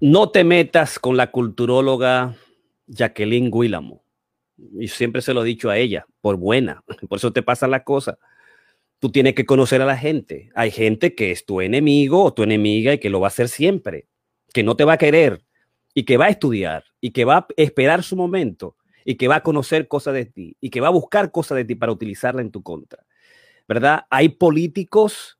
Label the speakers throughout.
Speaker 1: No te metas con la culturóloga Jacqueline Guilamo. Y siempre se lo he dicho a ella, por buena. Por eso te pasan las cosas. Tú tienes que conocer a la gente. Hay gente que es tu enemigo o tu enemiga y que lo va a hacer siempre, que no te va a querer y que va a estudiar y que va a esperar su momento y que va a conocer cosas de ti y que va a buscar cosas de ti para utilizarla en tu contra. ¿Verdad? Hay políticos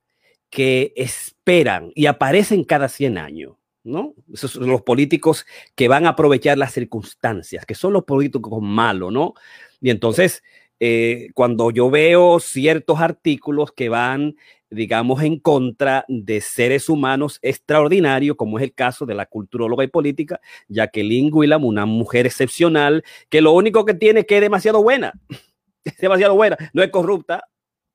Speaker 1: que esperan y aparecen cada 100 años ¿no? Esos son los políticos que van a aprovechar las circunstancias, que son los políticos malos, ¿no? Y entonces, eh, cuando yo veo ciertos artículos que van, digamos, en contra de seres humanos extraordinarios, como es el caso de la culturóloga y política Jacqueline Guilam, una mujer excepcional, que lo único que tiene es que es demasiado buena, es demasiado buena, no es corrupta,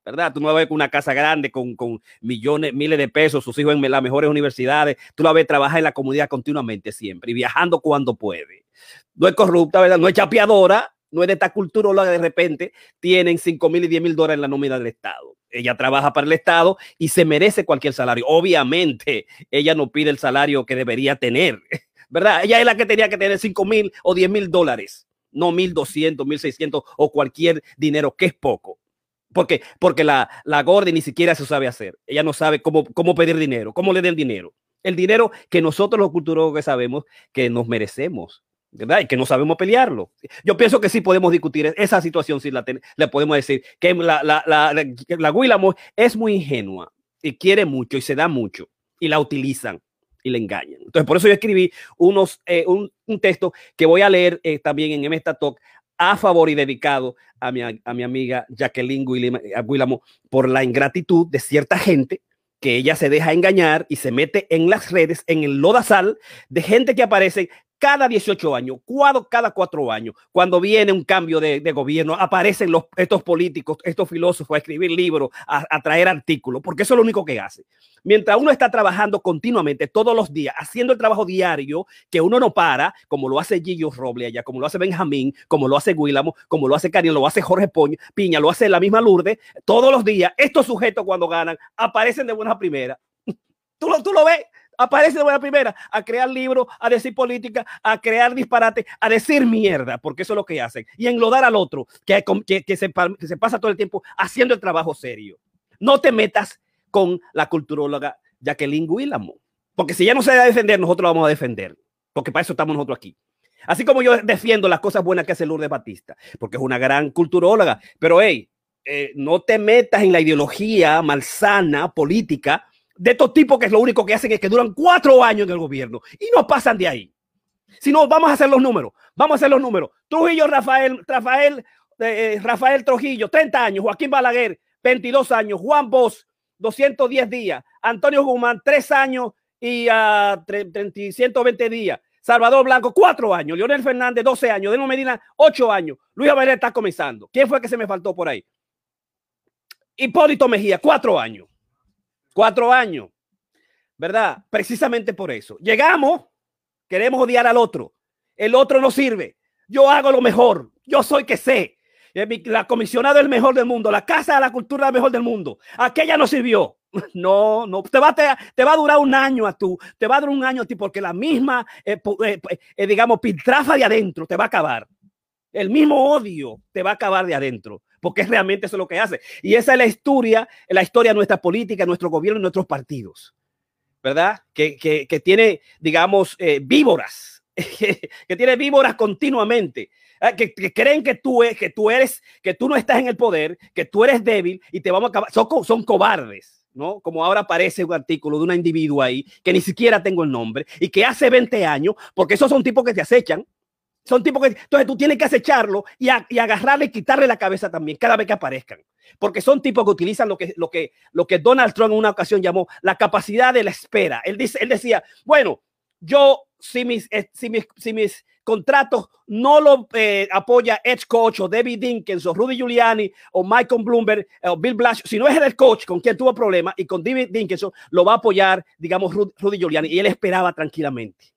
Speaker 1: ¿verdad? Tú no la ves con una casa grande, con, con, millones, miles de pesos, sus hijos en las mejores universidades. Tú la ves trabajar en la comunidad continuamente siempre y viajando cuando puede. No es corrupta, ¿verdad? No es chapeadora, no es de esta cultura de repente tienen 5 mil y 10 mil dólares en la nómina del Estado. Ella trabaja para el Estado y se merece cualquier salario. Obviamente, ella no pide el salario que debería tener, ¿verdad? Ella es la que tenía que tener 5 mil o 10 mil dólares, no 1.200, 1.600 o cualquier dinero, que es poco. Porque, porque la, la Gordy ni siquiera se sabe hacer. Ella no sabe cómo, cómo pedir dinero, cómo le den dinero. El dinero que nosotros los culturólogos sabemos que nos merecemos, ¿verdad? Y que no sabemos pelearlo. Yo pienso que sí podemos discutir esa situación, si la le podemos decir que la, la, la, la es muy ingenua y quiere mucho y se da mucho y la utilizan y le engañan. Entonces, por eso yo escribí unos, eh, un, un, texto que voy a leer eh, también en Mesta Talk a favor y dedicado a mi, a mi amiga Jacqueline Guilamo por la ingratitud de cierta gente que ella se deja engañar y se mete en las redes, en el lodazal de gente que aparece cada 18 años, cada cuatro años, cuando viene un cambio de, gobierno, aparecen los, estos políticos, estos filósofos a escribir libros, a, traer artículos, porque eso es lo único que hace. Mientras uno está trabajando continuamente todos los días, haciendo el trabajo diario, que uno no para, como lo hace Gillo Roble allá, como lo hace Benjamín, como lo hace Guilamo, como lo hace Karim, lo hace Jorge Poña, Piña, lo hace la misma Lourdes, todos los días, estos sujetos cuando ganan, aparecen de buena primera. ¿Tú lo, tú lo ves? Aparece de buena primera a crear libros, a decir política, a crear disparate, a decir mierda, porque eso es lo que hacen. Y enlodar al otro, que, que, se, que se pasa todo el tiempo haciendo el trabajo serio. No te metas con la culturóloga Jacqueline Guilamo, porque si ella no se a defender, nosotros la vamos a defender, porque para eso estamos nosotros aquí. Así como yo defiendo las cosas buenas que hace Lourdes Batista, porque es una gran culturóloga, pero hey, eh, no te metas en la ideología malsana política de estos tipos que es lo único que hacen es que duran cuatro años en el gobierno y no pasan de ahí. Si no, vamos a hacer los números. Vamos a hacer los números. Trujillo Rafael, Rafael, eh, eh, Rafael Trujillo, 30 años. Joaquín Balaguer, 22 años. Juan Bosch, 210 días. Antonio Guzmán, 3 años y uh, 120 días. Salvador Blanco, 4 años. Leonel Fernández, 12 años. Deno Medina, 8 años. Luis Abelé está comenzando. ¿Quién fue que se me faltó por ahí? Hipólito Mejía, 4 años. Cuatro años, ¿verdad? Precisamente por eso. Llegamos, queremos odiar al otro. El otro no sirve. Yo hago lo mejor. Yo soy que sé. La comisionada es el mejor del mundo. La casa de la cultura es la mejor del mundo. Aquella no sirvió. No, no, te va, te, va a durar un año a tú, te va a durar un año a ti porque la misma, eh, eh, eh, digamos, piltrafa de adentro te va a acabar. El mismo odio te va a acabar de adentro porque realmente eso es lo que hace. Y esa es la historia, la historia de nuestra política, nuestro gobierno y nuestros partidos, ¿verdad? Que, que, tiene, digamos, eh, víboras, que tiene víboras continuamente. ¿eh? Que, creen que tú, que tú eres, que tú no estás en el poder, que tú eres débil y te vamos a acabar. Son, son cobardes. ¿no? Como ahora aparece un artículo de una individuo ahí que ni siquiera tengo el nombre y que hace 20 años, porque esos son tipos que te acechan, son tipos que, entonces tú tienes que acecharlo y, y, agarrarle y quitarle la cabeza también cada vez que aparezcan. Porque son tipos que utilizan lo que, lo que, lo que Donald Trump en una ocasión llamó la capacidad de la espera. Él, dice, él decía, bueno, yo si mis, eh, si mis, si mis contratos no lo eh, apoya Edge Coach o David Dinkins o Rudy Giuliani o Michael Bloomberg eh, o Bill Blash, si no es el coach con quien tuvo problemas y con David Dinkinson lo va a apoyar, digamos, Rudy Giuliani y él esperaba tranquilamente.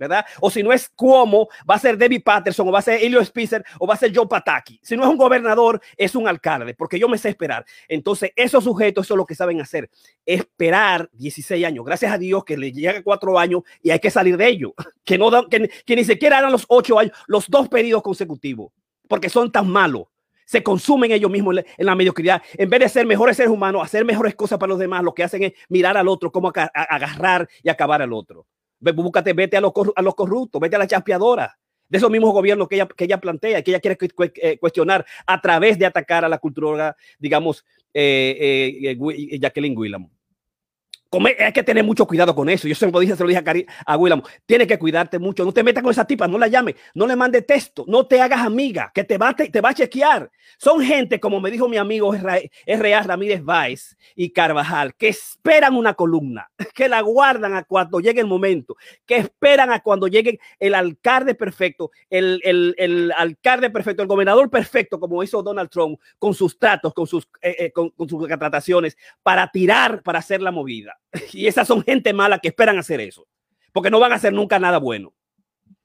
Speaker 1: ¿Verdad? O si no es Cuomo, va a ser Debbie Patterson, o va a ser Elio Spicer, o va a ser Joe Pataki. Si no es un gobernador, es un alcalde, porque yo me sé esperar. Entonces, esos sujetos, eso es lo que saben hacer, esperar 16 años. Gracias a Dios que le llega cuatro años y hay que salir de ello. Que, no que, ni siquiera eran los ocho años, los dos periodos consecutivos, porque son tan malos se consumen ellos mismos en la mediocridad. En vez de ser mejores seres humanos, hacer mejores cosas para los demás, lo que hacen es mirar al otro, cómo agarrar y acabar al otro. Búscate, vete a los, a los corruptos, vete a la chaspeadora de esos mismos gobiernos que ella, que ella plantea, que ella quiere eh, cuestionar a través de atacar a la cultura, digamos, eh, eh, Jacqueline Hay que tener mucho cuidado con eso. Yo siempre lo dije, se lo dije a, a Willam. Tienes que cuidarte mucho. No te metas con esa tipa, no la llames, no le mande texto, no te hagas amiga, que te va, te, va a chequear. Son gente, como me dijo mi amigo R.A. Ramírez Valls y Carvajal, que esperan una columna, que la guardan a cuando llegue el momento, que esperan a cuando llegue el alcalde perfecto, el, el, el alcalde perfecto, el gobernador perfecto, como hizo Donald Trump, con sus tratos, con sus, eh, eh, con sus contrataciones, para tirar, para hacer la movida. Y esas son gente mala que esperan hacer eso, porque no van a hacer nunca nada bueno.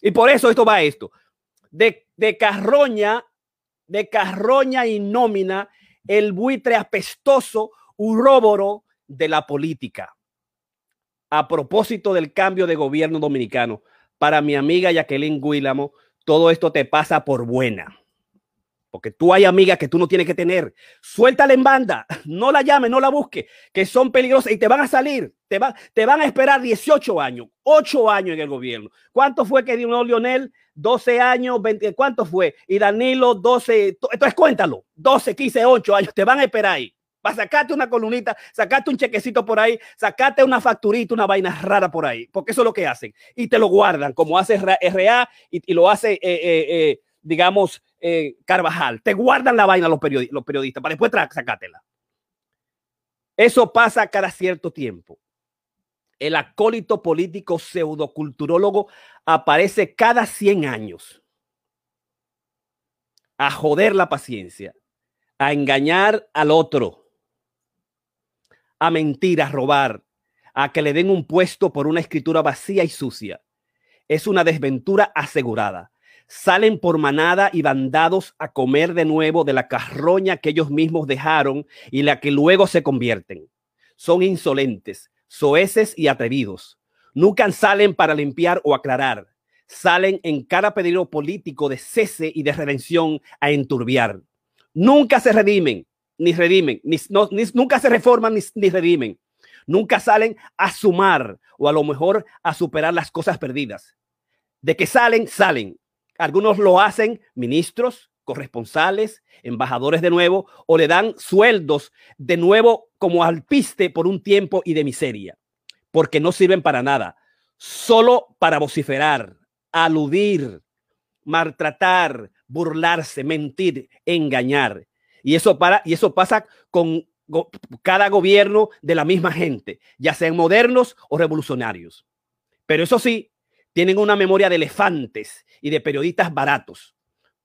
Speaker 1: Y por eso esto va a esto. De, de carroña, de carroña y nómina, el buitre apestoso, uróboro de la política. A propósito del cambio de gobierno dominicano, para mi amiga Jacqueline Guílamo, todo esto te pasa por buena porque tú hay amigas que tú no tienes que tener. Suéltala en banda, no la llame, no la busque, que son peligrosas y te van a salir, te, va, te van a esperar 18 años, 8 años en el gobierno. ¿Cuánto fue que dio Lionel? 12 años, 20, ¿cuánto fue? Y Danilo, 12, entonces cuéntalo, 12, 15, 8 años, te van a esperar ahí. Para sacarte una columnita, sacarte un chequecito por ahí, sacarte una facturita, una vaina rara por ahí, porque eso es lo que hacen. Y te lo guardan, como hace RA y, lo hace, eh, eh, eh, digamos, eh, Carvajal. Te guardan la vaina los, los periodistas para después sacártela. Eso pasa cada cierto tiempo. El acólito político pseudoculturólogo aparece cada 100 años a joder la paciencia, a engañar al otro, a mentir, a robar, a que le den un puesto por una escritura vacía y sucia. Es una desventura asegurada salen por manada y bandados a comer de nuevo de la carroña que ellos mismos dejaron y la que luego se convierten. Son insolentes, soeces y atrevidos. Nunca salen para limpiar o aclarar. Salen en cada pedido político de cese y de redención a enturbiar. Nunca se redimen, ni redimen, ni, nunca se reforman ni, ni redimen. Nunca salen a sumar o a lo mejor a superar las cosas perdidas. De que salen, salen algunos lo hacen ministros, corresponsales, embajadores de nuevo, o le dan sueldos de nuevo como alpiste por un tiempo y de miseria, porque no sirven para nada, solo para vociferar, aludir, maltratar, burlarse, mentir, engañar. Y eso, para, y eso pasa con cada gobierno de la misma gente, ya sean modernos o revolucionarios. Pero eso sí, tienen una memoria de elefantes y de periodistas baratos.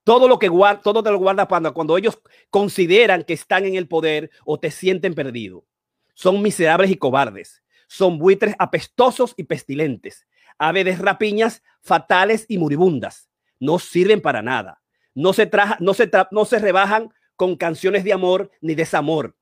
Speaker 1: Todo lo que guarda, te lo guarda cuando, cuando ellos consideran que están en el poder o te sienten perdido. Son miserables y cobardes. Son buitres apestosos y pestilentes. Aves de rapiñas fatales y moribundas. No sirven para nada. No se, traja, no, se no se rebajan con canciones de amor ni desamor,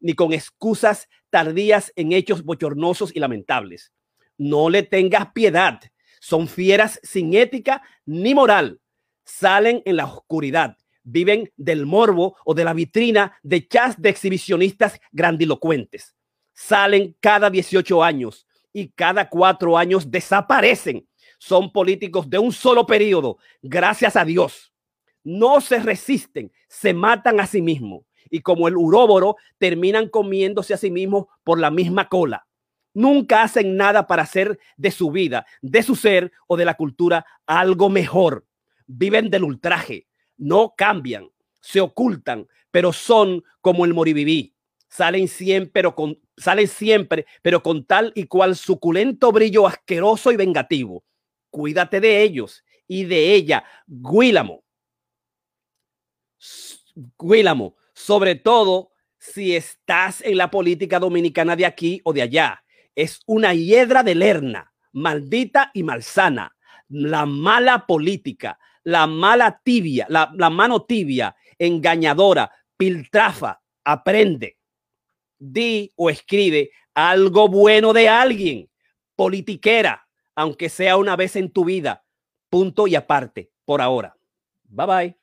Speaker 1: ni con excusas tardías en hechos bochornosos y lamentables. No le tengas piedad son fieras sin ética ni moral. Salen en la oscuridad. Viven del morbo o de la vitrina de chas de exhibicionistas grandilocuentes. Salen cada 18 años y cada cuatro años desaparecen. Son políticos de un solo periodo, gracias a Dios. No se resisten, se matan a sí mismos y como el uróboro terminan comiéndose a sí mismos por la misma cola. Nunca hacen nada para hacer de su vida, de su ser o de la cultura algo mejor. Viven del ultraje, no cambian, se ocultan, pero son como el moriviví. Salen siempre, pero con, salen siempre, pero con tal y cual suculento brillo asqueroso y vengativo. Cuídate de ellos y de ella, Guílamo. Guílamo, sobre todo si estás en la política dominicana de aquí o de allá es una hiedra de lerna, maldita y malsana. la mala política, la mala tibia, la, la mano tibia, engañadora, piltrafa, aprende. Di o escribe algo bueno de alguien, politiquera, aunque sea una vez en tu vida. Punto y aparte, por ahora. Bye bye.